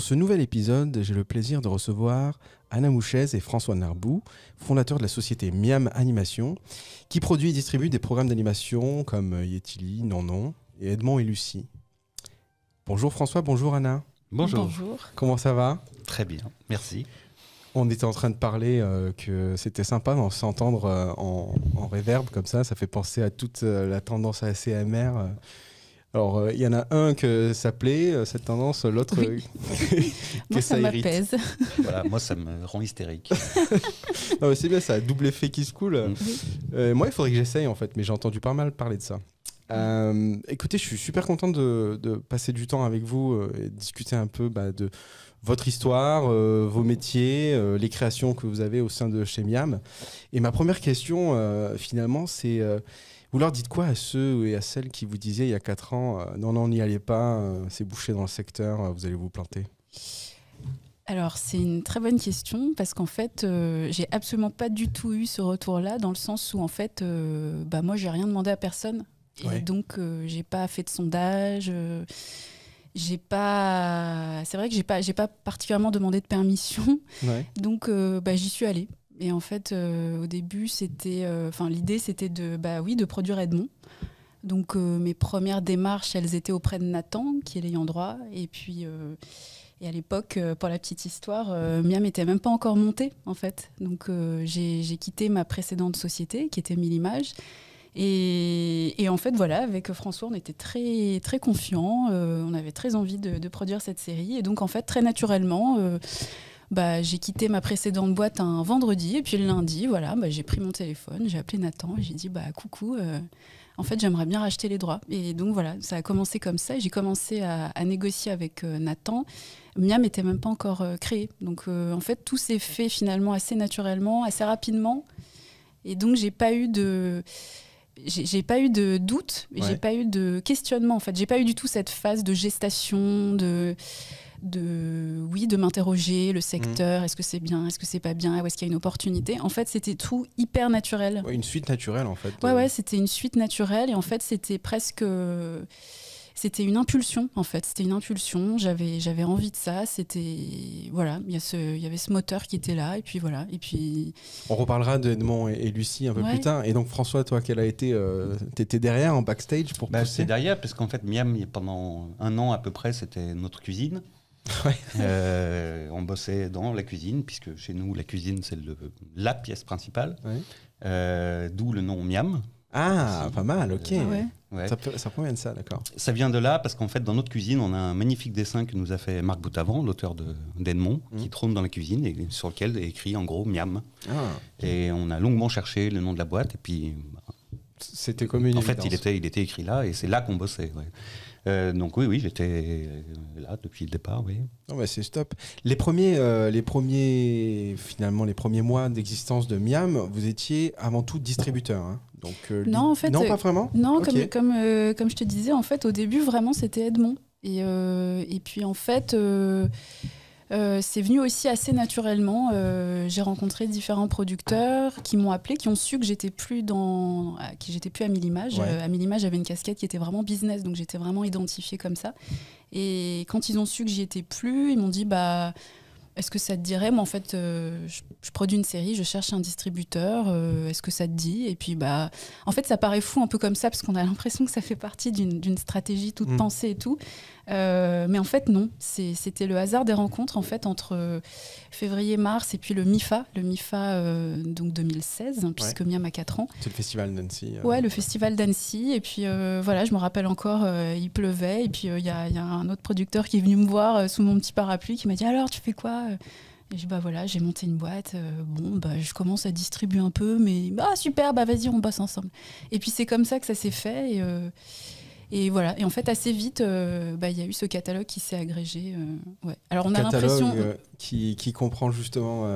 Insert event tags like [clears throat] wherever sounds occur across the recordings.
Pour ce nouvel épisode, j'ai le plaisir de recevoir Anna Mouchez et François Narbou, fondateurs de la société Miam Animation, qui produit et distribue des programmes d'animation comme Yetili, Non Non et Edmond et Lucie. Bonjour François, bonjour Anna. Bonjour. Bonjour. Comment ça va? Très bien, merci. On était en train de parler euh, que c'était sympa d'en s'entendre euh, en, en réverb comme ça, ça fait penser à toute euh, la tendance ASMR. euh. Alors, euh, il y en a un que ça plaît, euh, cette tendance, l'autre Oui. euh, [laughs] que Moi, ça, irrite. m'apaise. [laughs] Voilà, moi ça me rend hystérique. Non, mais c'est bien, ça a double effet qui se coule. Mm. Euh, moi, il faudrait que j'essaye en fait, mais j'ai entendu pas mal parler de ça. Euh, écoutez, je suis super content de, de passer du temps avec vous euh, et de discuter un peu bah, de votre histoire, euh, vos métiers, euh, les créations que vous avez au sein de chez Miam. Et ma première question, euh, finalement, c'est euh, vous leur dites quoi à ceux et à celles qui vous disaient il y a 4 ans euh, non, non, n'y allez pas, euh, c'est bouché dans le secteur, euh, vous allez vous planter? Alors, c'est une très bonne question parce qu'en fait, euh, j'ai absolument pas du tout eu ce retour-là dans le sens où, en fait, bah, moi, j'ai rien demandé à personne. Et Ouais. donc, j'ai pas fait de sondage. j'ai pas. C'est vrai que j'ai pas, j'ai pas particulièrement demandé de permission. Ouais. Donc, bah, j'y suis allée. Et en fait, euh, au début, c'était, euh, enfin, l'idée, c'était de, bah oui, de produire Edmond. Donc, euh, mes premières démarches, elles étaient auprès de Nathan, qui est l'ayant droit. Et puis, et à l'époque, pour la petite histoire, Miam était même pas encore montée, en fait. Donc, j'ai quitté ma précédente société, qui était Mille Images. Et, et en fait, voilà, avec François, on était très, très confiants. on avait très envie de, produire cette série. Et donc, en fait, très naturellement, bah, j'ai quitté ma précédente boîte un vendredi. Et puis le lundi, voilà, bah, j'ai pris mon téléphone, j'ai appelé Nathan et j'ai dit bah, coucou, euh, en fait, j'aimerais bien racheter les droits. Et donc, voilà, ça a commencé comme ça. Et j'ai commencé à, à négocier avec euh, Nathan. Miam n'était même pas encore euh, créé. Donc, euh, en fait, tout s'est fait finalement assez naturellement, assez rapidement. Et donc, j'ai pas eu de j'ai j'ai pas eu de doute, Ouais. j'ai pas eu de questionnement en fait, j'ai pas eu du tout cette phase de gestation, de de oui, de m'interroger le secteur, est-ce que c'est bien, est-ce que c'est pas bien, où est-ce qu'il y a une opportunité. En fait, c'était tout hyper naturel. Ouais, Une suite naturelle en fait. Ouais euh, ouais, c'était une suite naturelle et en fait, c'était presque c'était une impulsion en fait, c'était une impulsion, j'avais j'avais envie de ça, c'était voilà, il y a ce il y avait ce moteur qui était là et puis voilà, et puis On reparlera d'Edmond et, et Lucie un peu Ouais. plus tard. Et donc François, toi, quelle a été euh, T'étais derrière en backstage pour Bah, pousser c'est derrière, parce qu'en fait, Miam, pendant un an à peu près, c'était notre cuisine. [laughs] Ouais. Euh, on bossait dans la cuisine, puisque chez nous, la cuisine, c'est la pièce principale. Ouais. Euh, D'où le nom Miam. Ah, pas mal, ok. ouais. Ouais. Ça, peut- ça provient de ça, d'accord. Ça vient de là, parce qu'en fait, dans notre cuisine, on a un magnifique dessin que nous a fait Marc Boutavant, l'auteur de- d'Edmond, Mhm. qui trône dans la cuisine et sur lequel est écrit en gros Miam. Ah, Et on a longuement cherché le nom de la boîte, et puis c'était comme une En fait, il était, il était écrit là et c'est là qu'on bossait. Euh, donc oui, oui, j'étais euh, là depuis le départ, oui. Non, mais c'est stop. Les premiers, euh, les premiers, finalement, les premiers mois d'existence de Miam, vous étiez avant tout distributeur. hein. Donc, euh, Non, en fait, non, pas vraiment. Non, comme, comme, euh, comme je te disais, en fait, au début, vraiment, c'était Edmond. Et, euh, et puis, en fait, c'est venu aussi assez naturellement. Euh, J'ai rencontré différents producteurs qui m'ont appelé, qui ont su que j'étais plus dans, ah, que j'étais plus à Mille Images. Ouais. Euh, à j'avais une casquette qui était vraiment business, donc j'étais vraiment identifiée comme ça. Et quand ils ont su que j'y étais plus, ils m'ont dit, bah. Est-ce que ça te dirait? Moi, en fait, euh, je, je produis une série, je cherche un distributeur. euh, Est-ce que ça te dit? Et puis, bah, en fait, ça paraît fou un peu comme ça parce qu'on a [laughs] l'impression que ça fait partie d'une d'une stratégie toute Mm. pensée et tout. Euh, mais en fait, non. C'était le hasard des rencontres en fait entre euh, février-mars et puis le MIFA, le MIFA euh, donc 2016, hein, puisque Miam a 4 ans. C'est le festival Nancy. euh. Ouais, le festival d'Annecy. Et puis voilà, je me rappelle encore, il pleuvait. Et puis il y, a, il y a un autre producteur qui est venu me voir sous mon petit parapluie qui m'a dit Alors, tu fais quoi et je dis, bah voilà, j'ai monté une boîte. euh, bon, bah je commence à distribuer un peu, mais ah super, bah vas-y, on bosse ensemble. Et puis c'est comme ça que ça s'est fait. Et, euh, et voilà. Et en fait, assez vite, euh, bah, il y a eu ce catalogue qui s'est agrégé. euh, ouais. Alors on a l'impression. euh, qui, qui comprend justement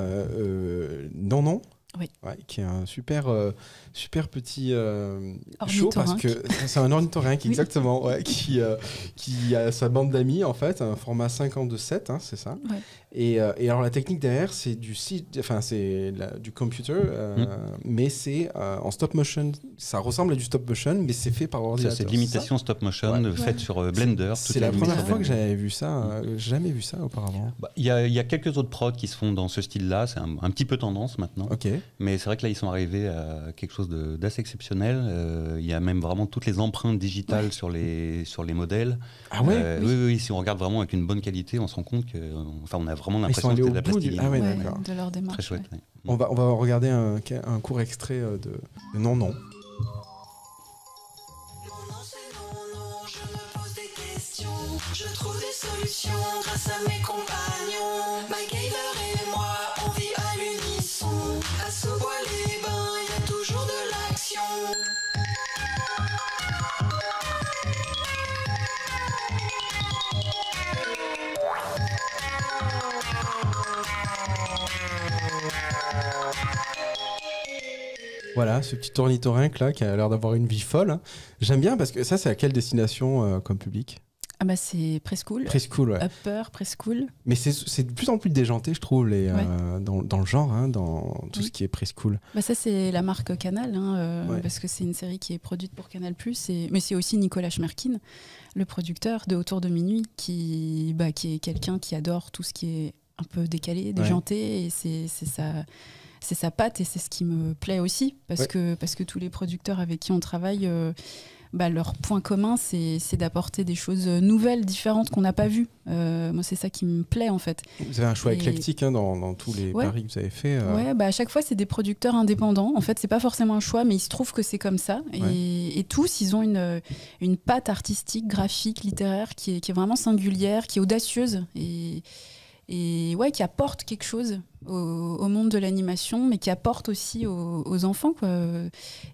non non Oui. Ouais, qui est un super, euh, super petit euh, show parce que c'est un ornithorynque [laughs] exactement, ouais, qui, euh, qui a sa bande d'amis en fait, un format 52-7, hein, c'est ça. Ouais. Et, euh, et alors la technique derrière, c'est du site, enfin c'est du computer, euh, mais c'est euh, en stop motion. Ça ressemble à du stop motion, mais c'est fait par ordinateur. c'est de l'imitation stop motion Ouais. faite Ouais. sur Blender. C'est est la première fois que j'avais vu ça. euh, jamais vu ça auparavant. Bah, Il y, a- il y a quelques autres prods qui se font dans ce style-là, c'est un, un petit peu tendance maintenant. Ok. Mais c'est vrai que là, ils sont arrivés à quelque chose de- d'assez exceptionnel. Euh, il y a même vraiment toutes les empreintes digitales sur, les, sur les modèles. Ah ouais? Euh, Oui. oui. oui, oui, si on regarde vraiment avec une bonne qualité, on se rend compte que, enfin, on a vraiment Ils sont l'impression que au de la bout du. Ah ouais, Ouais, de leur démarche. Très chouette. ouais. ouais. On va, on va regarder un, un court extrait euh, de, de Non Non. Je trouve des solutions grâce à mes compagnons. MacGyver et moi, on vit à l'unisson. À ce bois les bains, il y a toujours de l'action. Voilà, ce petit ornithorynque là qui a l'air d'avoir une vie folle. hein. J'aime bien parce que ça, c'est à quelle destination euh, comme public? Ah bah c'est preschool. Preschool, ouais. Upper, preschool. Mais c'est- de plus en plus déjanté, je trouve, les, euh, dans, dans le genre, hein, dans tout Oui. ce qui est preschool. Bah ça c'est la marque Canal, hein, euh, Ouais. parce que c'est une série qui est produite pour Canal+. Et... Mais c'est aussi Nicolas Schmerkin, le producteur de Autour de minuit, qui, bah, qui est quelqu'un qui adore tout ce qui est un peu décalé, déjanté, et c'est sa, c'est sa patte, et c'est ce qui me plaît aussi, parce, Ouais. que, parce que tous les producteurs avec qui on travaille... euh, bah, leur point commun, c'est d'apporter des choses nouvelles, différentes qu'on n'a pas vues. Euh, moi, c'est ça qui me plaît en fait. Vous avez un choix Et- éclectique hein, dans, dans tous les Ouais. paris que vous avez fait. euh. Ouais, bah à chaque fois, c'est des producteurs indépendants. En fait, c'est pas forcément un choix, mais il se trouve que c'est comme ça. Et tous, ils ont une, une patte artistique, graphique, littéraire qui est, qui est vraiment singulière, qui est audacieuse et, et ouais, qui apporte quelque chose au, au monde de l'animation, mais qui apporte aussi aux, aux enfants. Quoi.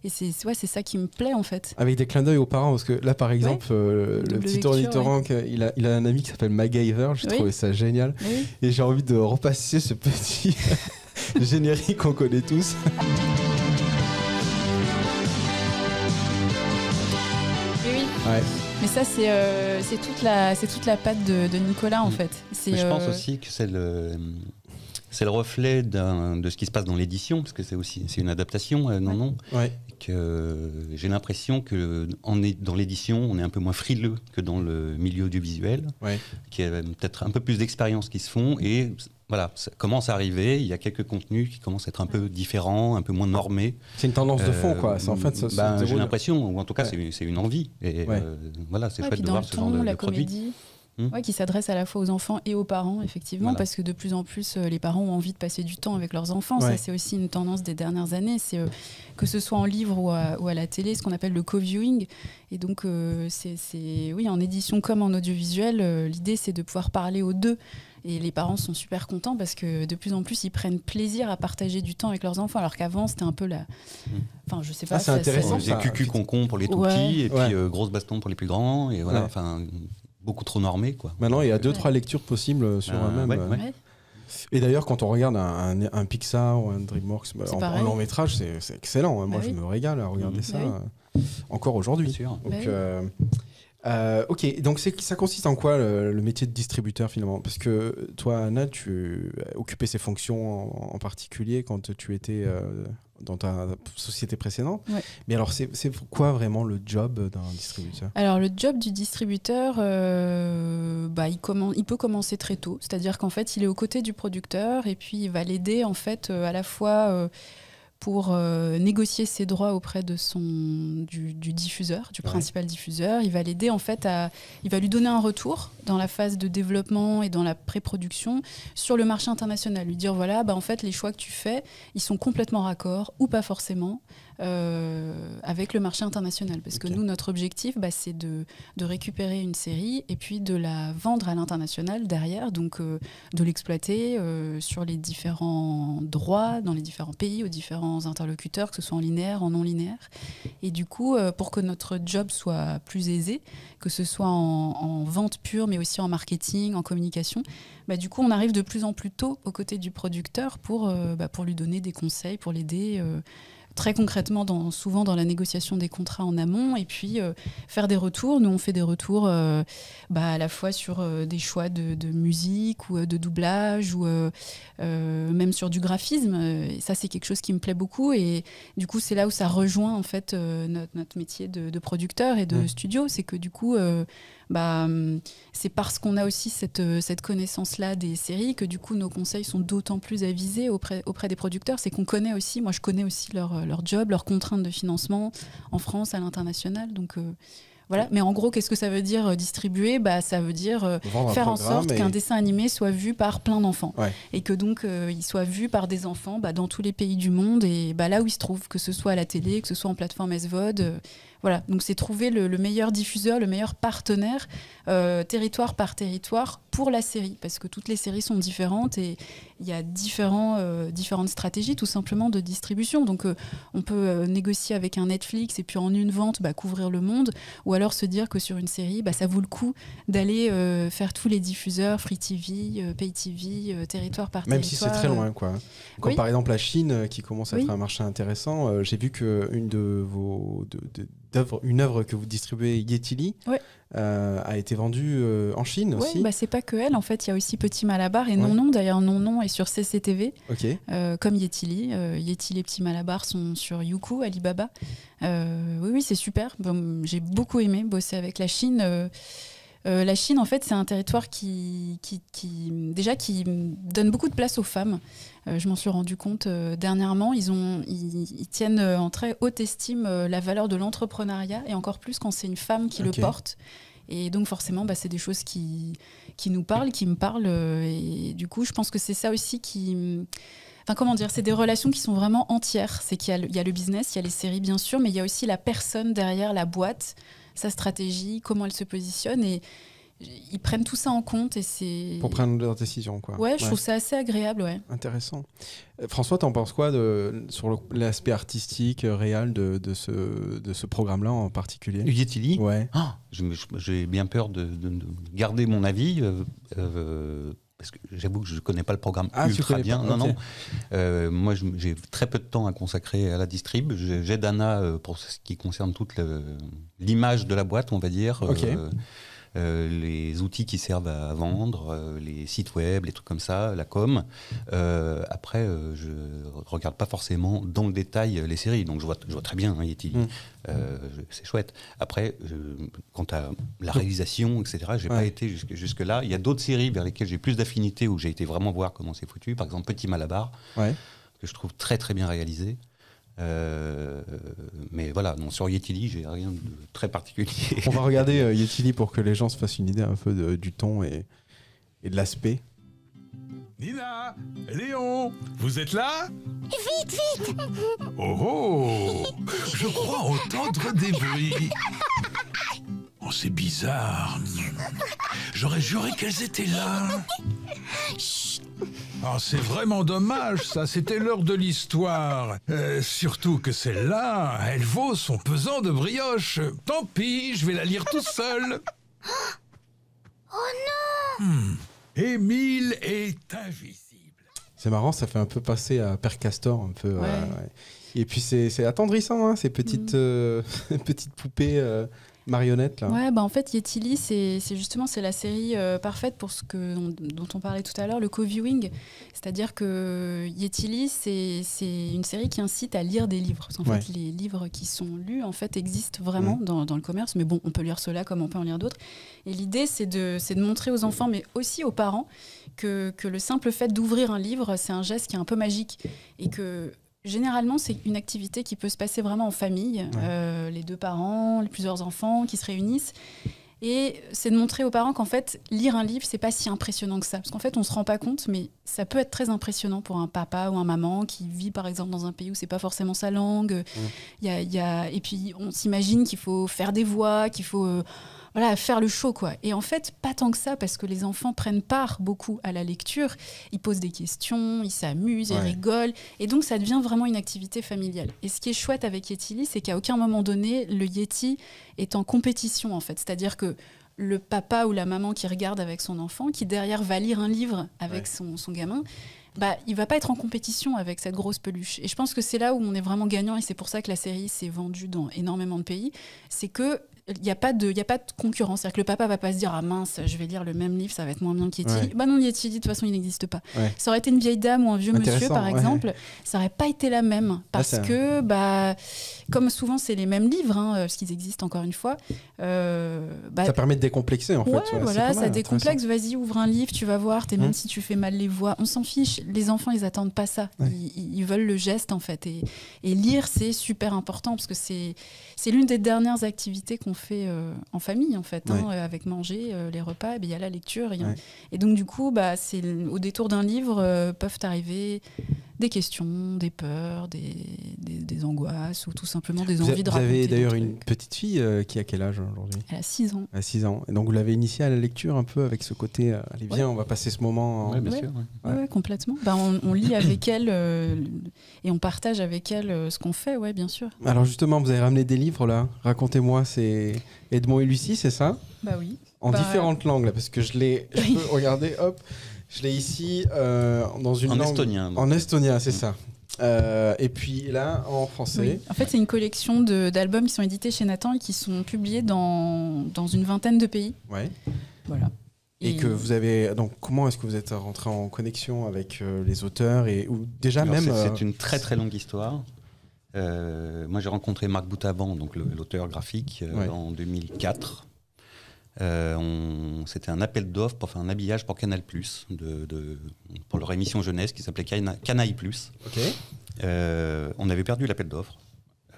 Et c'est ouais, c'est ça qui me plaît en fait. Avec des clins d'œil aux parents, parce que là, par exemple, euh, le Double petit ornithorynque, il, a, il a un ami qui s'appelle MacGyver, j'ai Oui. trouvé ça génial. Oui. Et j'ai envie de repasser ce petit [laughs] générique qu'on connaît tous. Oui, oui. Ouais. Mais ça, c'est euh, toute, la- c'est toute la patte de, de Nicolas en Mm. fait. Mais je pense euh, aussi que c'est le, c'est le reflet de ce qui se passe dans l'édition, parce que c'est aussi c'est une adaptation, euh, non, non. Ouais. Que euh, j'ai l'impression que en est, dans l'édition, on est un peu moins frileux que dans le milieu audiovisuel, Ouais. qui a peut-être un peu plus d'expériences qui se font et voilà, ça commence à arriver. Il y a quelques contenus qui commencent à être un peu différents, un peu moins normés. C'est une tendance de fond, Euh, quoi. C'est en fait, ben, J'ai l'impression, ou en tout cas, Ouais. c'est- c'est une envie. Et Ouais. euh, voilà, c'est Ouais, chouette de voir le ce ton, genre de, la de produit. Hmm. ouais, qui s'adresse à la fois aux enfants et aux parents, effectivement, Voilà. parce que de plus en plus, euh, les parents ont envie de passer du temps avec leurs enfants. Ouais. Ça, c'est aussi une tendance des dernières années. C'est euh, que ce soit en livre ou à, ou à la télé, ce qu'on appelle le co-viewing. Et donc, euh, c'est, c'est- oui, en édition comme en audiovisuel, euh, l'idée, c'est de pouvoir parler aux deux. Et les parents sont super contents parce que de plus en plus, ils prennent plaisir à partager du temps avec leurs enfants, alors qu'avant, c'était un peu la. Enfin, je sais pas. Ah, c'est ça- intéressant, ça. cucu concon pour les tout Ouais. petits, et Ouais. puis euh, grosse baston pour les plus grands, et voilà, Ouais. enfin, beaucoup trop normé, quoi. Maintenant, il y a deux, Ouais. trois lectures possibles sur Ah, un même. ouais, euh. Et d'ailleurs, quand on regarde un, un- un Pixar ou un DreamWorks bah, en, long métrage, c'est c'est excellent. Moi, Bah je oui. me régale à regarder ça Bah euh, encore aujourd'hui. Bien sûr. Donc, Bah oui. euh, euh, ok, donc c'est- ça consiste en quoi le, le métier de distributeur finalement? Parce que toi, Anna, tu occupais ces fonctions en, en particulier quand tu étais euh, dans ta société précédente. Ouais. Mais alors, c'est quoi vraiment le job d'un distributeur? Alors le job du distributeur, euh, bah, il peut commencer très tôt, c'est-à-dire qu'en fait il est aux côtés du producteur et puis il va l'aider en fait euh, à la fois euh, pour euh, négocier ses droits auprès de son du, du diffuseur, du Ouais. principal diffuseur. Il va l'aider en fait à, il va lui donner un retour dans la phase de développement et dans la pré-production sur le marché international, lui dire voilà bah en fait les choix que tu fais ils sont complètement raccords ou pas forcément. Euh, avec le marché international. Parce que nous, notre objectif, bah, c'est de, de récupérer une série et puis de la vendre à l'international derrière, donc euh, de l'exploiter euh, sur les différents droits, dans les différents pays, aux différents interlocuteurs, que ce soit en linéaire, en non linéaire. Et du coup, pour que notre job soit plus aisé, que ce soit en, en vente pure, mais aussi en marketing, en communication, bah, du coup, on arrive de plus en plus tôt aux côtés du producteur pour, euh, bah, pour lui donner des conseils, pour l'aider. euh, Très concrètement, dans, souvent dans la négociation des contrats en amont, et puis euh, faire des retours. Nous, on fait des retours euh, bah, à la fois sur euh, des choix de, de musique ou de doublage, ou même sur du graphisme. Et ça, c'est quelque chose qui me plaît beaucoup. Et du coup, c'est là où ça rejoint en fait notre, notre métier de, de producteur et de Mm. studio. C'est que du coup, bah, hum, c'est parce qu'on a aussi cette, euh, cette connaissance-là des séries que du coup nos conseils sont d'autant plus avisés auprès, auprès des producteurs. C'est qu'on connaît aussi, moi je connais aussi leur, euh, leur job, leurs contraintes de financement en France, à l'international. Donc euh, voilà. Mais en gros, qu'est-ce que ça veut dire distribuer? Bah, Ça veut dire euh, faire en sorte et- qu'un dessin animé soit vu par plein d'enfants Ouais. et que donc euh, il soit vu par des enfants bah, dans tous les pays du monde et bah, là où il se trouve, que ce soit à la télé, que ce soit en plateforme SVOD. Voilà, donc c'est trouver le, le meilleur diffuseur, le meilleur partenaire, euh, territoire par territoire, pour la série, parce que toutes les séries sont différentes et il y a différents, euh, différentes stratégies tout simplement de distribution. Donc euh, on peut négocier avec un Netflix et puis en une vente bah, couvrir le monde, ou alors se dire que sur une série, bah, ça vaut le coup d'aller faire tous les diffuseurs, Free TV, Pay TV, territoire par Même si territoire. c'est très loin, quoi. Comme Oui. par exemple la Chine, qui commence à être Oui. un marché intéressant. J'ai vu que une de vos, de- de- une œuvre que vous distribuez, Yetili, Ouais. euh, a été vendue euh, en Chine Oui, aussi. bah, c'est pas que elle. En fait, il y a aussi Petit Malabar et Ouais. Non Non. D'ailleurs, Non Non est sur CCTV, euh, comme Yetili. Yetili et Petit Malabar sont sur Youku, Alibaba. Oui, oui, c'est super. Bon, J'ai beaucoup aimé bosser avec la Chine. Euh, la Chine, en fait, c'est un territoire qui, qui, qui- déjà qui donne beaucoup de place aux femmes. Euh, je m'en suis rendu compte euh, dernièrement. Ils, ont, ils, ils tiennent euh, en très haute estime la valeur de l'entrepreneuriat et encore plus quand c'est une femme qui le porte. Et donc forcément, bah, c'est des choses qui, qui nous parlent, qui me parlent. et du coup, je pense que c'est ça aussi qui... Enfin, comment dire C'est des relations qui sont vraiment entières. C'est qu'il y a, le, il y a le business, il y a les séries, bien sûr, mais il y a aussi la personne derrière la boîte, sa stratégie, comment elle se positionne. Et ils prennent tout ça en compte. Et c'est... Pour prendre leurs décisions, quoi. Ouais, je trouve ça assez agréable, ouais. Intéressant. Euh, François, t'en penses quoi de, sur l'aspect artistique, euh, réel de, de ce, de ce programme-là en particulier? Yetili Ouais. Ah, je- J'ai bien peur de, de- de garder mon avis. euh, euh, parce que j'avoue que je ne connais pas le programme Ah, ultra bien. pas, Non, non. Euh, moi, j'ai très peu de temps à consacrer à la distrib. J'ai- J'aide Anna pour ce qui concerne toute l'image de la boîte, on va dire. Ok. Euh, les outils qui servent à vendre, euh, les sites web, les trucs comme ça, la com. Euh, après, euh, je regarde pas forcément dans le détail euh, les séries, donc je vois, je vois très bien hein, Yeti. Mm. Euh, c'est chouette. Après, euh, quant à la réalisation, etc., j'ai pas Ouais. été jusque, jusque là. Il y a d'autres séries vers lesquelles j'ai plus d'affinité où j'ai été vraiment voir comment c'est foutu. Par exemple, Petit Malabar, Ouais. que je trouve très très bien réalisé. Euh, mais voilà, non, sur Yetili, j'ai rien de très particulier. On va regarder [laughs] euh, Yetili pour que les gens se fassent une idée un peu de- du ton et, et de l'aspect. Nina, Léon, vous êtes là? Vite, vite Oh oh Je crois entendre des bruits. Oh, c'est bizarre. J'aurais juré qu'elles étaient là. Oh, c'est vraiment dommage, ça. C'était l'heure de l'histoire. Euh, surtout que celle-là, elle vaut son pesant de brioche. Tant pis, je vais la lire tout seul. [gasps] Oh non Émile est invisible. C'est marrant, ça fait un peu passer à Père Castor, un peu. euh, Ouais. Et puis c'est c'est attendrissant, hein, ces petites, euh, [laughs] petites poupées euh, marionnettes là. Ouais, bah en fait, Yetili, c'est c'est justement c'est la série euh, parfaite pour ce que, dont on parlait tout à l'heure, le co-viewing. C'est-à-dire que Yetili, c'est c'est une série qui incite à lire des livres. En Ouais. fait, les livres qui sont lus, en fait, existent vraiment dans, dans le commerce. Mais bon, on peut lire cela comme on peut en lire d'autres. Et l'idée, c'est de, c'est de montrer aux enfants, mais aussi aux parents, que, que le simple fait d'ouvrir un livre, c'est un geste qui est un peu magique. Et que généralement, c'est une activité qui peut se passer vraiment en famille. Euh, les deux parents, les plusieurs enfants qui se réunissent. Et c'est de montrer aux parents qu'en fait, lire un livre, c'est pas si impressionnant que ça. Parce qu'en fait, on se rend pas compte, mais ça peut être très impressionnant pour un papa ou un maman qui vit, par exemple, dans un pays où c'est pas forcément sa langue. Y a- il y a- Et puis, on s'imagine qu'il faut faire des voix, qu'il faut. Voilà, faire le show, quoi. Et en fait, pas tant que ça, parce que les enfants prennent part beaucoup à la lecture. Ils posent des questions, ils s'amusent, ils rigolent. Et donc, ça devient vraiment une activité familiale. Et ce qui est chouette avec Yetili, c'est qu'à aucun moment donné, le Yeti est en compétition, en fait. C'est-à-dire que le papa ou la maman qui regarde avec son enfant, qui derrière va lire un livre avec Ouais. son, son gamin, bah, il va pas être en compétition avec cette grosse peluche. Et je pense que c'est là où on est vraiment gagnant, et c'est pour ça que la série s'est vendue dans énormément de pays. C'est que il n'y a, pas de- il y a pas de concurrence. C'est-à-dire que le papa va pas se dire Ah mince, je vais lire le même livre, ça va être moins bien qu'Yeti. Ouais. Bah non, Yeti, de toute façon, il n'existe pas. Ouais. Ça aurait été une vieille dame ou un vieux monsieur, par exemple, ça aurait pas été la même. Parce ça- que, bah, comme souvent, c'est les mêmes livres, hein, parce qu'ils existent encore une fois. euh, bah, Ça permet de décomplexer en fait. Ouais, voilà, ça décomplexe. Vas-y, ouvre un livre, tu vas voir. Et même Hmm. si tu fais mal les voix, on s'en fiche. Les enfants, ils attendent pas ça. Ouais. Ils, ils veulent le geste, en fait. Et, et lire, c'est super important parce que c'est c'est l'une des dernières activités qu'on fait euh, en famille, en fait, hein, euh, avec manger, euh, les repas. Et Il y a la lecture. Ouais. Et donc, du coup, bah, c'est au détour d'un livre euh, peuvent arriver des questions, des peurs, des, des, des angoisses ou tout simplement des Vous, a- envies de vous avez raconter d'ailleurs une petite fille euh, qui a quel âge aujourd'hui? Elle a 6 ans. À 6 ans. Et donc vous l'avez initiée à la lecture un peu avec ce côté euh, allez, viens, on va passer ce moment. en- Ouais, bien Ouais. sûr. ouais. Ouais. Ouais, ouais, complètement. Bah, on, on lit avec elle euh, et on partage avec elle euh, ce qu'on fait, ouais, bien sûr. Alors justement, vous avez ramené des livres là. Racontez-moi, c'est Edmond et Lucie, c'est ça? Bah oui. En Bah, différentes langues là, parce que je l'ai. Je Oui. [laughs] peux regarder, hop, je l'ai ici euh, dans une En langue. estonien. donc. En estonien, c'est ça. Euh, et puis là, en français. Oui. En fait, c'est une collection de- d'albums qui sont édités chez Nathan et qui sont publiés dans, dans une vingtaine de pays. Ouais. Voilà. Et, que vous avez donc comment est-ce que vous êtes rentré en connexion avec euh, les auteurs et ou déjà Alors, même c'est- euh, une très très longue histoire. Euh, moi, j'ai rencontré Marc Boutaban, donc l'auteur graphique, euh, Ouais. en 2004. Euh, C'était un appel d'offres pour faire un habillage pour Canal+, de, de- pour leur émission jeunesse qui s'appelait Cana- Canaille+. Ok. Euh, on avait perdu l'appel d'offres,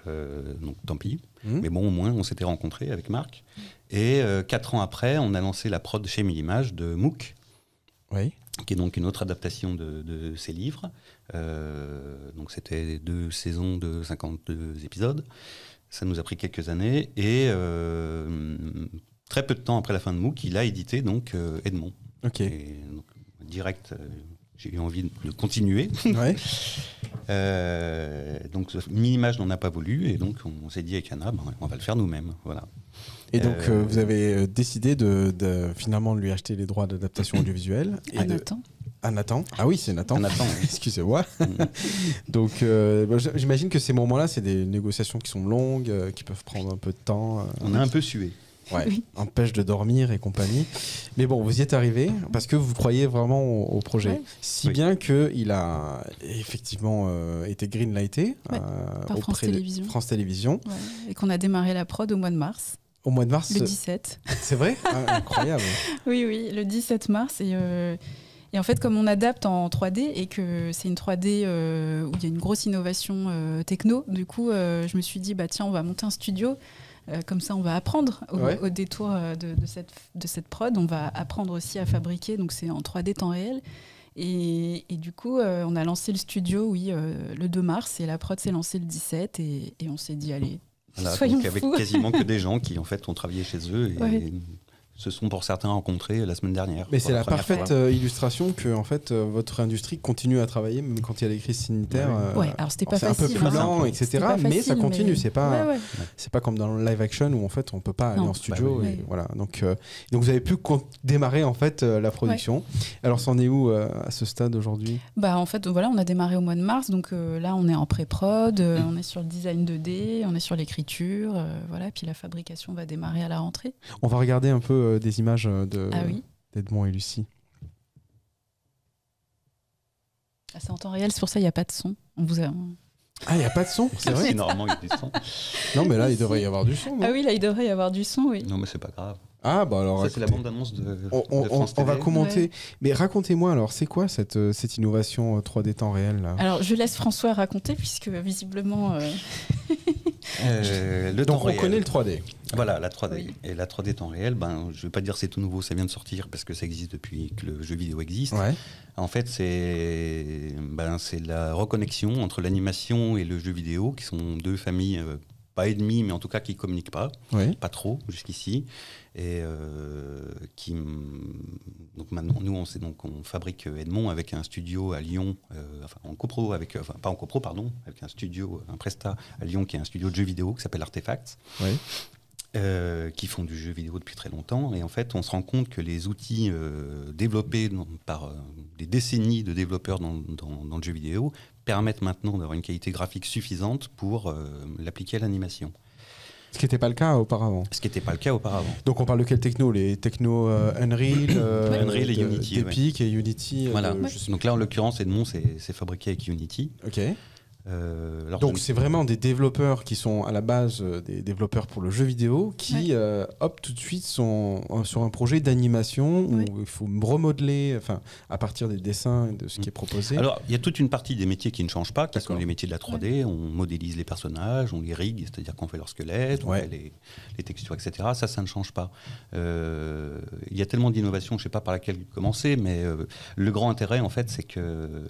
euh, donc tant pis. Hmm. Mais bon, au moins, on s'était rencontrés avec Marc. Et quatre ans après, on a lancé la prod chez Millimage de MOOC, Oui. qui est donc une autre adaptation de, de ses livres. Euh, donc c'était deux saisons de 52 épisodes. Ça nous a pris quelques années. Et euh, très peu de temps après la fin de MOOC, il a édité donc euh, Edmond. Ok. Et donc, direct, euh, j'ai eu envie de continuer. [laughs] ouais. Euh, donc Minimage n'en a pas voulu et donc on s'est dit avec Anna, ben, on va le faire nous-mêmes. Voilà. Et donc Euh, vous avez décidé de, de finalement lui acheter les droits d'adaptation [coughs] audiovisuelle et Ah, de- Nathan. à Nathan. Ah oui, c'est Nathan. Nathan, [laughs] oui. Excusez-moi. Mm. [laughs] Donc euh, bah, j'imagine que ces moments-là, c'est des négociations qui sont longues, euh, qui peuvent prendre un peu de temps. euh, on a un peu sué. Ouais, Oui. empêche de dormir et compagnie. Mais bon, vous y êtes arrivé parce que vous croyez vraiment au, au projet. Ouais. Si Oui. bien qu'il a effectivement euh, été greenlighté Ouais, euh, par France Télévisions. France Télévisions. Ouais. Et qu'on a démarré la prod au mois de mars, Au mois de mars, le 17. c'est vrai? Ah, Incroyable. [laughs] Oui, oui, le 17 mars. Et, euh, et en fait, comme on adapte en 3D et que c'est une 3D euh, où il y a une grosse innovation euh, techno, du coup, euh, je me suis dit, bah, tiens, on va monter un studio. Euh, comme ça, on va apprendre au, Ouais. au détour euh, de, de cette, de cette prod. On va apprendre aussi à fabriquer. Donc, c'est en 3D temps réel. Et, et du coup, euh, on a lancé le studio, oui, euh, le 2 mars. Et la prod s'est lancée le 17. Et, et on s'est dit, allez, Voilà, Soyons donc avec fous. quasiment que [laughs] des gens qui en fait ont travaillé chez eux et Ouais. Se sont pour certains rencontrés la semaine dernière. Mais c'est la parfaite fois. euh, illustration que en fait euh, votre industrie continue à travailler même quand il y a les crises sanitaires. Ouais. euh, ouais, alors c'était pas c'est un peu plus hein. lent, etc. mais ça continue. mais- C'est pas, Ouais, ouais. c'est pas comme dans le live action où en fait on peut pas aller en studio. Bah et oui. voilà. Donc, euh, donc vous avez pu démarrer en fait euh, la production. Alors c'en est où euh, à ce stade aujourd'hui? Bah en fait voilà, on a démarré au mois de mars, donc euh, là on est en pré-prod, euh, on est sur le design 2D, on est sur l'écriture, euh, voilà, puis la fabrication va démarrer à la rentrée. On va regarder un peu euh, des images euh, de ah oui, d'Edmond et Lucie. Ah, c'est en temps réel, c'est pour ça il n'y a pas de son. On vous a... Ah, il n'y a pas de son, c'est [laughs] vrai normalement, il y a du son. Non, mais là, il devrait y avoir du son. non Ah oui, là il devrait y avoir du son, oui. Non, mais c'est pas grave. Ah, bah alors. Ça, c'est la écoutez, bande-annonce de, on, on- de France on va commenter. Ouais. Mais racontez-moi alors, c'est quoi cette, euh, cette innovation euh, 3D temps réel là? Alors je laisse François raconter puisque visiblement euh, [laughs] Euh, le Donc temps on réel. connaît le 3D. Voilà, la 3D. Oui. Et la 3D temps réel, ben, je ne vais pas dire c'est tout nouveau, ça vient de sortir parce que ça existe depuis que le jeu vidéo existe. Ouais. En fait, c'est ben, c'est la reconnexion entre l'animation et le jeu vidéo, qui sont deux familles, euh, pas ennemies, mais en tout cas qui ne communiquent pas, Oui. pas trop jusqu'ici. Et euh, qui. Donc maintenant, nous, on, donc, on fabrique Edmond avec un studio à Lyon, euh, enfin en copro, avec, enfin pas en copro, pardon, avec un studio, un Presta à Lyon qui est un studio de jeux vidéo qui s'appelle Artefacts. Oui. euh, qui font du jeu vidéo depuis très longtemps. Et en fait, on se rend compte que les outils euh, développés dans- par euh, des décennies de développeurs dans, dans- dans le jeu vidéo permettent maintenant d'avoir une qualité graphique suffisante pour euh, l'appliquer à l'animation. Ce qui n'était pas le cas auparavant. Ce qui n'était pas le cas auparavant. Donc on parle de quelle techno? Les techno euh, Unreal, [coughs] euh. Unreal et de- Unity, d'Epic et Unity. euh, Voilà. Donc là, en l'occurrence, Edmond, c'est c'est fabriqué avec Unity. Ok. Euh, Donc je- c'est vraiment des développeurs qui sont à la base euh, des développeurs pour le jeu vidéo qui, Ouais. euh, hop, tout de suite sont euh, sur un projet d'animation Ouais. où il faut remodeler, enfin, à partir des dessins et de ce qui est proposé. Alors, il y a toute une partie des métiers qui ne changent pas, qui sont les métiers de la 3D. On modélise les personnages, on les rigue, c'est-à-dire qu'on fait leur squelette, on fait les, les textures, etc. Ça, ça ne change pas. Euh, Il y a tellement d'innovations, je ne sais pas par laquelle commencer, mais euh, le grand intérêt, en fait, c'est que euh,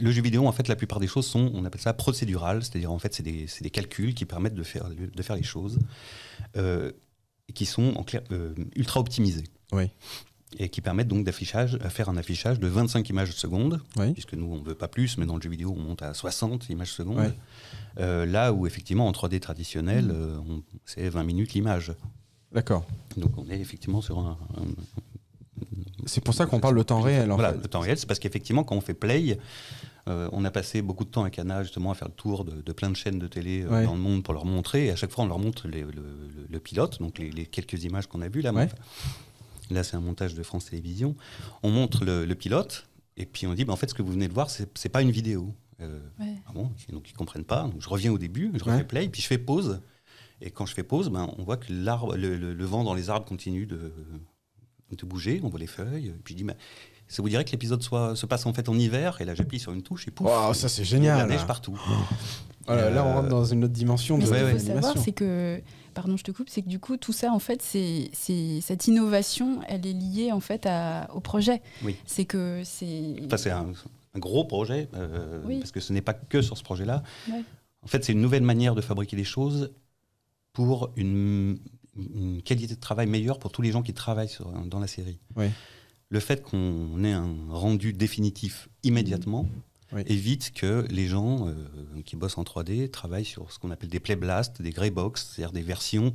le jeu vidéo, en fait, la plupart des choses sont, on appelle ça procédural, c'est-à-dire, en fait, c'est des, des calculs qui permettent de faire, de faire les choses, euh, qui sont en clair, euh, ultra optimisés Oui. et qui permettent donc d'affichage, à faire un affichage de 25 images seconde, Oui. puisque nous on ne veut pas plus, mais dans le jeu vidéo on monte à 60 images seconde. Ouais. Euh, là où effectivement en 3D Mm. traditionnel, euh, c'est 20 minutes l'image. D'accord. Donc on est effectivement sur un, un- C'est pour ça qu'on parle de temps réel. En voilà, fait. le temps réel, c'est parce qu'effectivement quand on fait play, euh, on a passé beaucoup de temps avec Anna justement à faire le tour de, de plein de chaînes de télé euh, Ouais. dans le monde pour leur montrer. Et à chaque fois, on leur montre les- le, le- le pilote, donc les, les quelques images qu'on a vues là. Ouais. Là, c'est un montage de France Télévisions. On montre le, le pilote et puis on dit, bah, en fait, ce que vous venez de voir, c'est pas une vidéo. Euh, Ouais. ah bon Donc ils comprennent pas. Donc, je reviens au début, je refais Ouais. play, puis je fais pause. Et quand je fais pause, ben, on voit que l'arbre, le, le- le vent dans les arbres continue de, de bouger, on voit les feuilles. Et puis je dis, mais ça vous dirait que l'épisode soit, se passe en fait en hiver Et là, j'appuie sur une touche et pouf, Waouh, ça c'est il y a génial. de la neige partout. Voilà, là, on rentre dans une autre dimension Mais de ce qu'il faut savoir, c'est que, pardon, je te coupe, c'est que du coup, tout ça, en fait, c'est, c'est cette innovation, elle est liée en fait à- au projet. Oui. C'est que c'est. Enfin, c'est un, un gros projet, euh, Oui. parce que ce n'est pas que sur ce projet-là. Ouais. En fait, c'est une nouvelle manière de fabriquer des choses pour une, une qualité de travail meilleure pour tous les gens qui travaillent sur- dans la série. Oui. Le fait qu'on ait un rendu définitif immédiatement Oui. évite que les gens euh, qui bossent en 3D travaillent sur ce qu'on appelle des playblasts, des greybox, c'est-à-dire des versions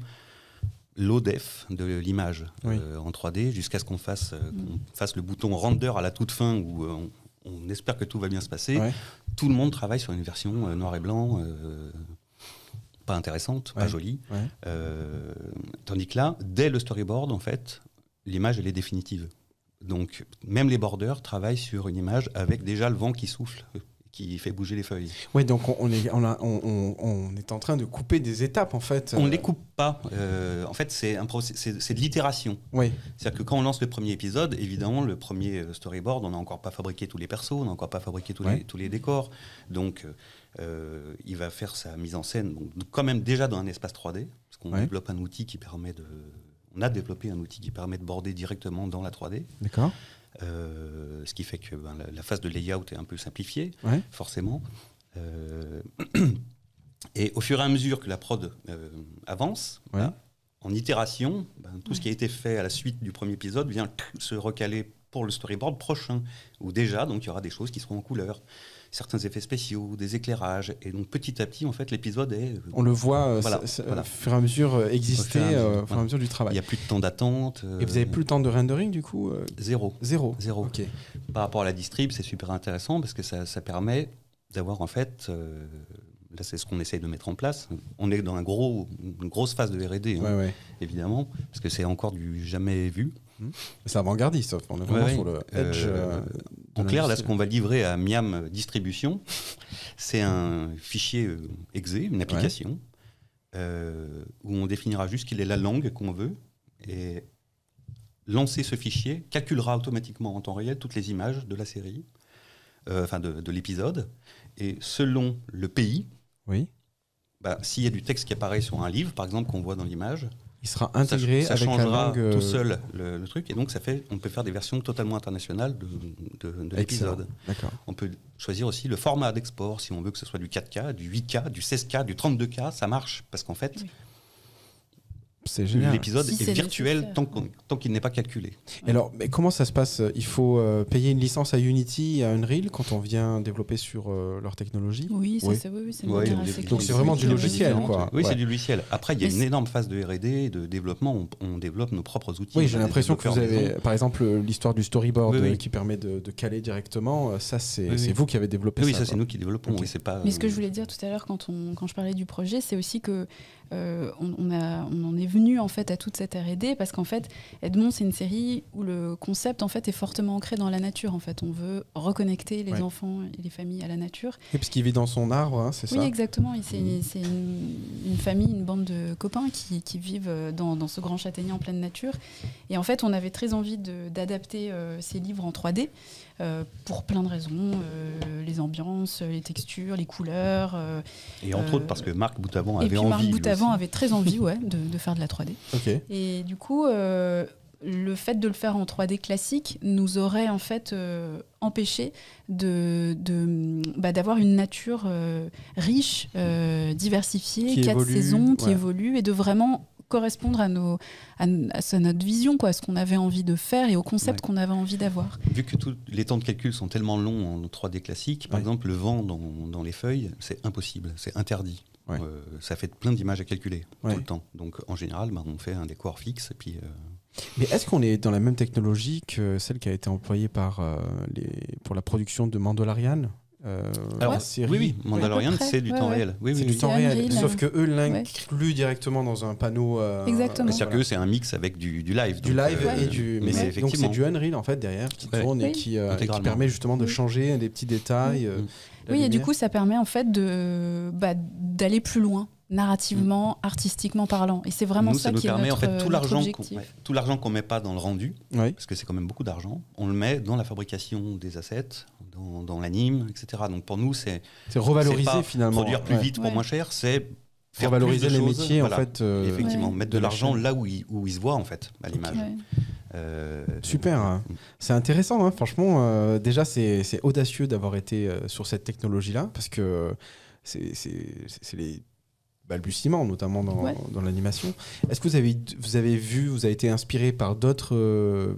low def de l'image Oui. euh, en 3D jusqu'à ce qu'on fasse, euh, qu'on fasse le bouton render à la toute fin où on, on espère que tout va bien se passer. Ouais. Tout le monde travaille sur une version noir et blanc, pas intéressante, pas jolie. Ouais. Tandis que là, dès le storyboard, en fait, l'image, elle est définitive. Donc, même les bordeurs travaillent sur une image avec déjà le vent qui souffle, euh, qui fait bouger les feuilles. Oui, donc on, on est, on, a- on- on- on est en train de couper des étapes en fait. On Euh, ne les coupe pas. Euh, en fait, c'est de l'itération. Oui, C'est-à-dire que quand on lance le premier épisode, évidemment, le premier euh, storyboard, on n'a encore pas fabriqué tous les persos, on n'a encore pas fabriqué tous, Ouais. les, tous les décors. Donc, euh, il va faire sa mise en scène, donc, quand même déjà dans un espace 3D, parce qu'on Ouais. développe un outil qui permet de. On a développé un outil qui permet de border directement dans la 3D, d'accord. euh, ce qui fait que ben, la, la phase de layout est un peu simplifiée, Ouais. forcément. Euh, [clears throat] et au fur et à mesure que la prod euh, avance, Ouais. ben, en itération, ben, tout ce qui a été fait à la suite du premier épisode vient se recaler pour le storyboard prochain, où déjà, donc, il y aura des choses qui seront en couleur, certains effets spéciaux, des éclairages, et donc petit à petit, en fait, l'épisode est... euh, On le voit euh, Voilà, voilà. au fur et à mesure euh, exister Au fur et à mesure, à du il travail. n'y a plus de temps d'attente. Et vous avez plus le temps de rendering du coup Zéro. Zéro. Zéro. Par rapport à la distrib, c'est super intéressant parce que ça, ça permet d'avoir en fait, euh, là c'est ce qu'on essaye de mettre en place. On est dans un gros, une grosse phase de R&D, hein, ouais. évidemment, parce que c'est encore du jamais vu. C'est avant-gardiste. On est vraiment Ouais, sur le edge. Euh, euh, en clair, là, ce qu'on va livrer à Miam Distribution, c'est un fichier euh, exe, une application, euh, où on définira juste quelle est la langue qu'on veut, et lancer ce fichier calculera automatiquement en temps réel toutes les images de la série, euh, enfin de, de l'épisode, et selon le pays, Oui. bah, s'il y a du texte qui apparaît sur un livre, par exemple, qu'on voit dans l'image, Il sera intégré ça avec la changera langue. euh, tout seul le, le truc. Et donc, ça fait, on peut faire des versions totalement internationales de, de- de excellent. l'épisode. On peut choisir aussi le format d'export, si on veut que ce soit du 4K, du 8K, du 16K, du 32K, ça marche. Parce qu'en fait, Oui. C'est génial. l'épisode Si est virtuel tant qu'il n'est pas calculé. Et alors, mais comment ça se passe? Il faut euh, payer une licence à Unity et à Unreal quand on vient développer sur euh, leur technologie? Oui, ça, Oui. c'est oui, oui, donc c'est vraiment du logiciel, quoi. Oui, Ouais. c'est du logiciel. Après, il y a une énorme phase de R&D, de développement. On, on développe nos propres outils. Oui, j'ai l'impression que vous avez, maison. par exemple, euh, l'histoire du storyboard Oui, oui. qui permet de, de caler directement. Ça, c'est Oui, c'est oui. vous qui avez développé Oui, ça. ça, c'est nous qui développons. Mais ce que je voulais dire tout à l'heure quand, on, quand je parlais du projet, c'est aussi que euh, on, on a, on en est venu en fait à toute cette R&D parce qu'en fait Edmond c'est une série où le concept en fait est fortement ancré dans la nature. En fait, on veut reconnecter les Ouais. enfants et les familles à la nature. Oui, parce qu'il vit dans son arbre, hein, c'est Oui, ça exactement. Et C'est c'est une, une famille, une bande de copains qui, qui vivent dans, dans ce grand châtaignier en pleine nature. Et en fait, on avait très envie d'adapter euh, ces livres en 3D euh, pour plein de raisons. euh, les ambiances, les textures, les couleurs. euh, Et entre euh, autres parce que Marc Boutavant et avait puis Marc envie. lui Boutavant avait très envie [laughs] ouais, de, de faire de la 3D. Ok. Et du coup, euh, le fait de le faire en 3D classique nous aurait en fait euh, empêché de, bah, d'avoir une nature euh, riche, euh, diversifiée, Qui quatre évolue, saisons, qui ouais. évolue et de vraiment correspondre à, nos, à, à ce- notre vision, quoi, à ce qu'on avait envie de faire et au concept Ouais. qu'on avait envie d'avoir. Vu que tous les temps de calcul sont tellement longs en 3D classique, par Ouais. exemple, le vent dans, dans les feuilles, c'est impossible, c'est interdit. Ouais. Euh, ça fait plein d'images à calculer Ouais. tout le temps. Donc en général, bah, on fait un décor fixe et puis euh, Mais est-ce qu'on est dans la même technologie que celle qui a été employée par, euh, les, pour la production de Mandalorian euh, Alors, la série oui, oui, Mandalorian, c'est du ouais, temps ouais. réel. Oui, C'est oui, du oui. temps C'est réel. Sauf que eux l'incluent directement dans un panneau. euh, Exactement. C'est-à-dire que c'est un mix avec du, du live. Du donc, live euh, et du. Mais c'est- donc c'est effectivement. du Unreal en fait derrière qui Ouais. tourne et qui, euh, permet justement de Oui. changer des petits détails. euh, Mm. la Oui, et du coup, ça permet en fait de, bah, d'aller plus loin, narrativement, artistiquement parlant. Et c'est vraiment Nous, ça, ça nous qui est permet notre, en fait tout notre l'argent qu'on tout l'argent qu'on met pas dans le rendu, Oui. parce que c'est quand même beaucoup d'argent, on le met dans la fabrication des assets, dans, dans l'anime, etc. Donc pour nous, c'est C'est revaloriser finalement. produire plus Ouais. vite pour Ouais. moins cher, c'est faire de les choses, métiers voilà. en fait. euh, Effectivement, Ouais. mettre de de, la l'argent là où il, où il se voit en fait, à l'image. Ouais. Euh, Super, hein. c'est intéressant, hein, franchement. euh, déjà, c'est c'est audacieux d'avoir été euh, sur cette technologie-là, parce que c'est c'est- c'est- c'est les balbutiements, notamment dans, Ouais. dans l'animation. Est-ce que vous avez, vous avez vu, vous avez été inspiré par d'autres euh,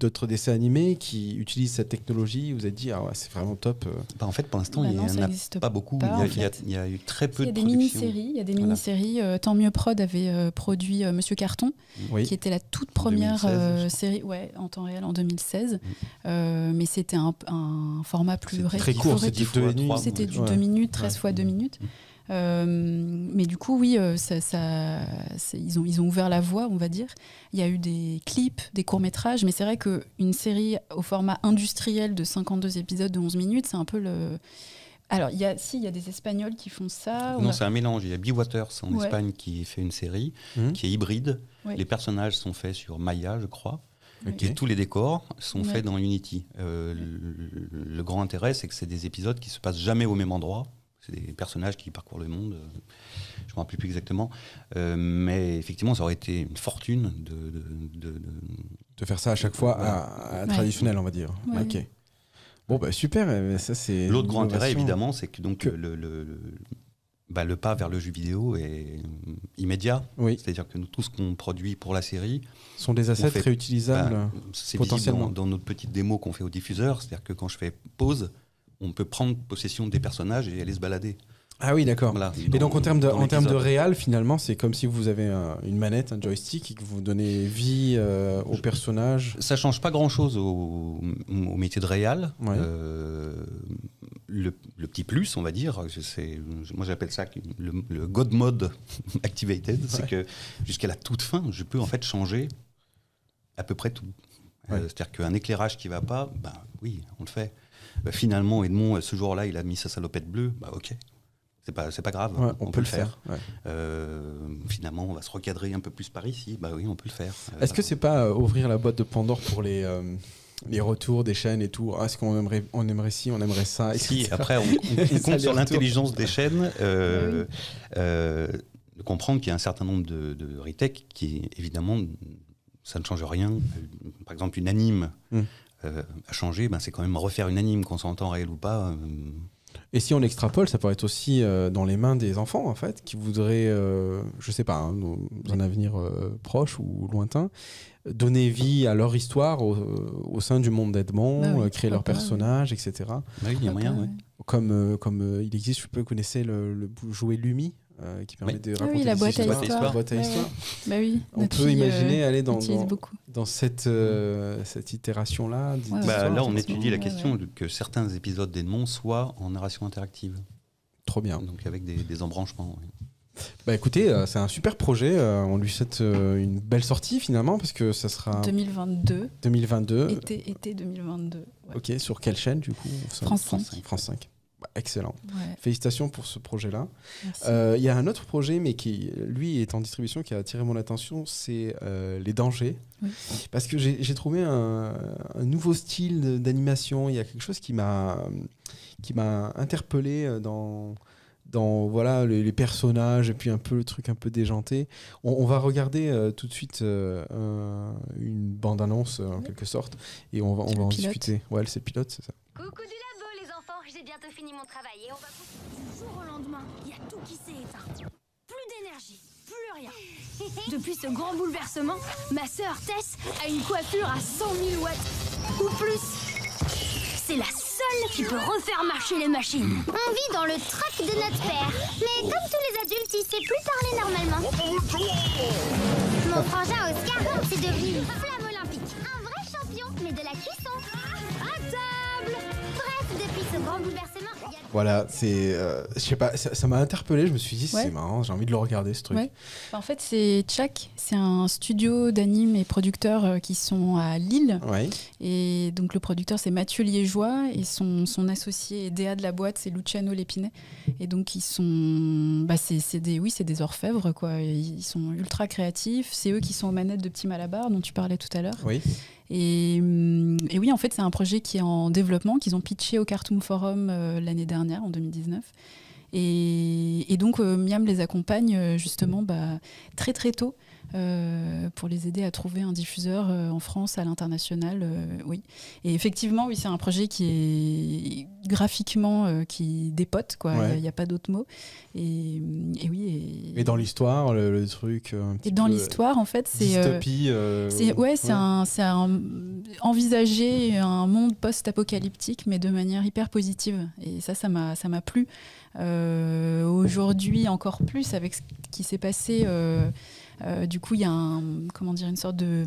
d'autres dessins animés qui utilisent cette technologie Vous avez dit, ah ouais, c'est vraiment top. euh. bah, en fait, pour l'instant, Bah il n'y en a pas beaucoup. pas, il, y a, en il y a- fait. il y a eu très peu Il y a de des mini-séries. Il y a des Voilà. mini-séries. euh, Tant mieux Prod avait euh, produit euh, Monsieur Carton, Oui. qui était la toute première 2016, euh, je crois. série, ouais, en temps réel en 2016. Euh, mais c'était un, un format plus C'était ré- Très court, réduit. c'était du Ouais. 2 minutes, 13 Ouais. fois 2 minutes. Euh, mais du coup, oui, euh, ça, ça- c'est- ils, ont, ils ont ouvert la voie, on va dire. Il y a eu des clips, des courts-métrages, mais c'est vrai qu'une série au format industriel de 52 épisodes de 11 minutes, c'est un peu le. Alors, y a, si, il y a des Espagnols qui font ça. On Non, a- c'est un mélange. Il y a Be Waters en Ouais. Espagne qui fait une série Mhm. qui est hybride. Ouais. Les personnages sont faits sur Maya, je crois. Et tous les décors sont Ouais. faits dans Unity. Euh, le, le grand intérêt, c'est que c'est des épisodes qui se passent jamais au même endroit. C'est des personnages qui parcourent le monde. euh, Je ne me rappelle plus exactement. Euh, mais effectivement, ça aurait été une fortune de. de- de- de- De faire ça à chaque fois à, à Ouais. traditionnel, on va dire. Ouais. Ok. Bon, bah super. Ça, c'est L'autre grand intérêt, évidemment, c'est que donc Que- le, le- le- bah, le pas vers le jeu vidéo est immédiat. Oui, C'est-à-dire que nous, tout ce qu'on produit pour la série, ce sont des assets fait- réutilisables. Bah, c'est potentiellement. potentiellement dans, notre petite démo qu'on fait au diffuseur. C'est-à-dire que quand je fais pause, on peut prendre possession des personnages et aller se balader. ah oui, d'accord. Voilà, Et donc en termes de, en termes de réal, finalement, c'est comme si vous avez un- une manette, un joystick, et que vous donnez vie euh, au personnage. Ça change pas grand-chose au, au métier de réal. Ouais. Euh, le, le petit plus, on va dire, moi j'appelle ça le, le God Mode [laughs] Activated, Ouais. c'est que jusqu'à la toute fin, je peux en fait changer à peu près tout. Euh, c'est-à-dire qu'un éclairage qui va pas, ben oui, on le fait. Euh, finalement, Edmond, ce jour-là, il a mis sa salopette bleue, bah ok. C'est pas, c'est pas grave, Ouais, on, peut, le faire. ouais. Euh, finalement, on va se recadrer un peu plus par ici, bah oui, on peut le faire. Euh, Est-ce que c'est pas euh, ouvrir la boîte de Pandore pour les, euh, les retours des chaînes et tout? Ah, Est-ce qu'on aimerait, on aimerait ci, on aimerait ça Si, après, on, on- [laughs] on Les compte sur l'intelligence des chaînes, euh, euh, de comprendre qu'il y a un certain nombre de, de retech qui, évidemment, ça ne change rien. Euh, Par exemple, une anime Mm. Euh, a changé, ben, c'est quand même refaire une anime, qu'on s'entend réel ou pas. euh, Et si on extrapole, ça pourrait être aussi euh, dans les mains des enfants, en fait, qui voudraient, euh, je sais pas, hein, dans un avenir euh, proche ou lointain, donner vie à leur histoire au, au sein du monde d'Edmond, Bah oui, euh, créer pourquoi leur pas, personnage, etc. bah oui, il y a moyen, ouais. Comme, euh, comme euh, il existe, je peux vous connaissez le, le jouet Lumi? Euh, qui permet Oui. de Ah oui, raconter la des boîte à histoire. La boîte à Ouais, histoire. Bah oui. On peut fille, imaginer euh, aller dans, cette, euh, cette itération-là. Ouais, Bah, là, on étudie la ouais, question que certains épisodes d'Edmond soient en narration interactive, Trop bien. donc avec des, des embranchements. ouais. Bah écoutez, euh, c'est un super projet. euh, on lui souhaite euh, une belle sortie finalement parce que ça sera 2022, 2022. été, été 2022. ouais. Ok, sur quelle chaîne du coup? France 5. France 5. Excellent. Ouais, Félicitations pour ce projet-là. Euh, Il y a un autre projet, mais qui, lui, est en distribution, qui a attiré mon attention, c'est euh, Les Dangers. Oui. Parce que j'ai trouvé un, un nouveau style d'animation. Il y a quelque chose qui m'a qui m'a interpellé euh, dans dans voilà les, les personnages et puis un peu le truc un peu déjanté. On, on va regarder euh, tout de suite euh, un- une bande annonce en quelque sorte et on va on va en pilote. discuter. Ouais, c'est le pilote, c'est ça. Coucou du labo les enfants, j'ai bientôt fini mon travail et on va... Du jour au lendemain, il y a tout qui s'est éteint. Plus d'énergie, plus rien. [laughs] Depuis ce grand bouleversement, ma sœur Tess a une coiffure à 100 000 watts ou plus. C'est la seule qui peut refaire marcher les machines. On vit dans le trac de notre père. Mais comme tous les adultes, il sait plus parler normalement. Mon frangin Oscar, c'est devenu une flamme olympique. Un vrai champion, mais de la cuisson. Grand bouleversement. Voilà, c'est euh, je sais pas, ça m'a interpellé. Je me suis dit Ouais. c'est marrant, j'ai envie de le regarder ce truc. Ouais. En fait, c'est Tchak, c'est un studio d'anime et producteurs euh, qui sont à Lille. Ouais. Et donc le producteur c'est Mathieu Liégeois et son, son associé et DA de la boîte c'est Luciano Lépinet. Et donc ils sont, bah c'est des, oui c'est des orfèvres quoi. Ils sont ultra créatifs. C'est eux qui sont aux manettes de Petit Malabar dont tu parlais tout à l'heure. Oui. Et, hum, et oui en fait c'est un projet qui est en développement qu'ils ont pitché au Cartoon Forum euh, l'année dernière en 2019. Et, donc euh, Miam les accompagne euh, justement bah, très très tôt euh, pour les aider à trouver un diffuseur euh, en France, à l'international. euh, oui. Et effectivement, oui, c'est un projet qui est graphiquement qui dépote, quoi. Il Ouais. n'y a, pas d'autre mot. Et, et oui. Et, Et dans l'histoire, le, le truc un petit et dans l'histoire, en fait, c'est. dystopie. c'est ouais, c'est un, c'est un- envisager un monde post-apocalyptique, mais de manière hyper positive. Et ça, ça m'a, ça m'a plu. Aujourd'hui, encore plus avec ce qui s'est passé. Euh, du coup, il y a un, comment dire, une sorte de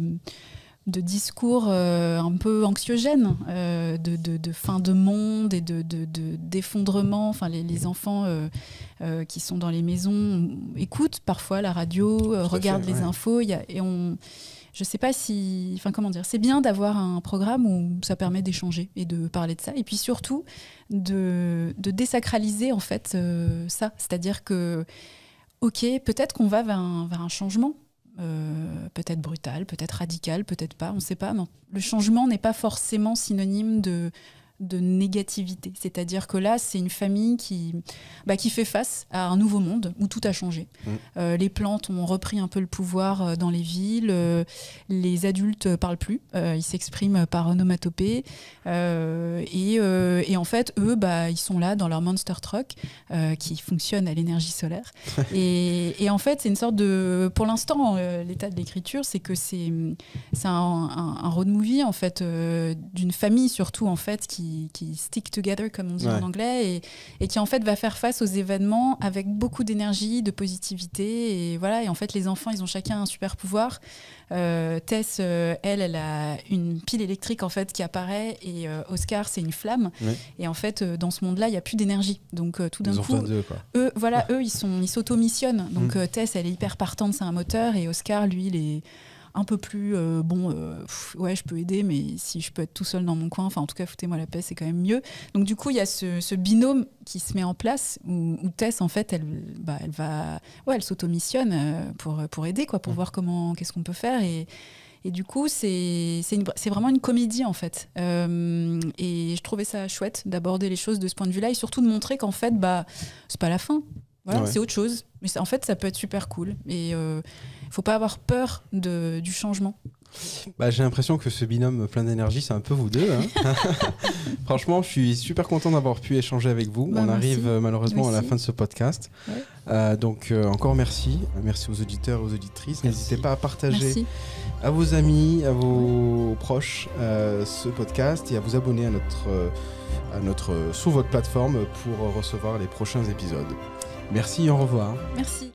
de discours euh, un peu anxiogène euh, de, de- de fin de monde et de, de- de- d'effondrement. Enfin, les, les enfants euh, qui sont dans les maisons écoutent parfois la radio, regardent fait, les ouais. infos. Y a, et on, je sais pas si, enfin comment dire, c'est bien d'avoir un programme où ça permet d'échanger et de parler de ça. Et puis surtout de, désacraliser en fait ça, c'est-à-dire que ok, peut-être qu'on va vers un, changement. euh, peut-être brutal, peut-être radical, peut-être pas, on ne sait pas. Mais le changement n'est pas forcément synonyme de, de négativité. C'est-à-dire que là, c'est une famille qui, bah, qui fait face à un nouveau monde où tout a changé. Mm. Euh, les plantes ont repris un peu le pouvoir euh, dans les villes. euh, les adultes parlent plus. euh, ils s'expriment par onomatopée. et, et en fait, eux, bah, ils sont là dans leur monster truck qui fonctionne à l'énergie solaire. [laughs] et, et en fait, c'est une sorte de. Pour l'instant, l'état de l'écriture, c'est que c'est c'est un, un- un road movie en fait d'une famille surtout en fait qui, qui stick together comme on dit Ouais. en anglais et, et qui en fait va faire face aux événements avec beaucoup d'énergie, de positivité et voilà et en fait les enfants ils ont chacun un super pouvoir. Euh, Tess, euh, elle, elle a une pile électrique en fait qui apparaît et euh, Oscar c'est une flamme Ouais. et en fait euh, dans ce monde-là il y a plus d'énergie donc tout d'un coup eux, voilà, eux, ils sont, ils s'auto-missionnent. Donc Mm. Tess, elle est hyper partante, c'est un moteur, et Oscar, lui, il est un peu plus euh, bon. euh, pff, ouais, je peux aider, mais si je peux être tout seul dans mon coin, enfin, en tout cas, foutez-moi la paix, c'est quand même mieux. Donc du coup, il y a ce, ce binôme qui se met en place où, où Tess, en fait, elle, bah, elle va, ouais, elle s'auto-missionne euh, pour pour aider, quoi, pour Mm. voir comment, qu'est-ce qu'on peut faire et Et du coup, c'est vraiment une comédie en fait. Euh, et je trouvais ça chouette d'aborder les choses de ce point de vue-là et surtout de montrer qu'en fait, bah, c'est pas la fin. Voilà, Ouais. c'est autre chose. Mais en fait, ça peut être super cool. Et il faut pas avoir peur de, du changement. Bah, j'ai l'impression que ce binôme plein d'énergie, c'est un peu vous deux. hein. [laughs] Franchement, je suis super content d'avoir pu échanger avec vous. Bah, On merci. arrive euh, malheureusement à la fin de ce podcast. Ouais. Euh, donc euh, encore merci. Merci aux auditeurs et aux auditrices. N'hésitez pas à partager Merci. à vos amis, à vos proches euh, ce podcast et à vous abonner à notre, à notre, sur votre plateforme pour recevoir les prochains épisodes. Merci et au revoir. Merci.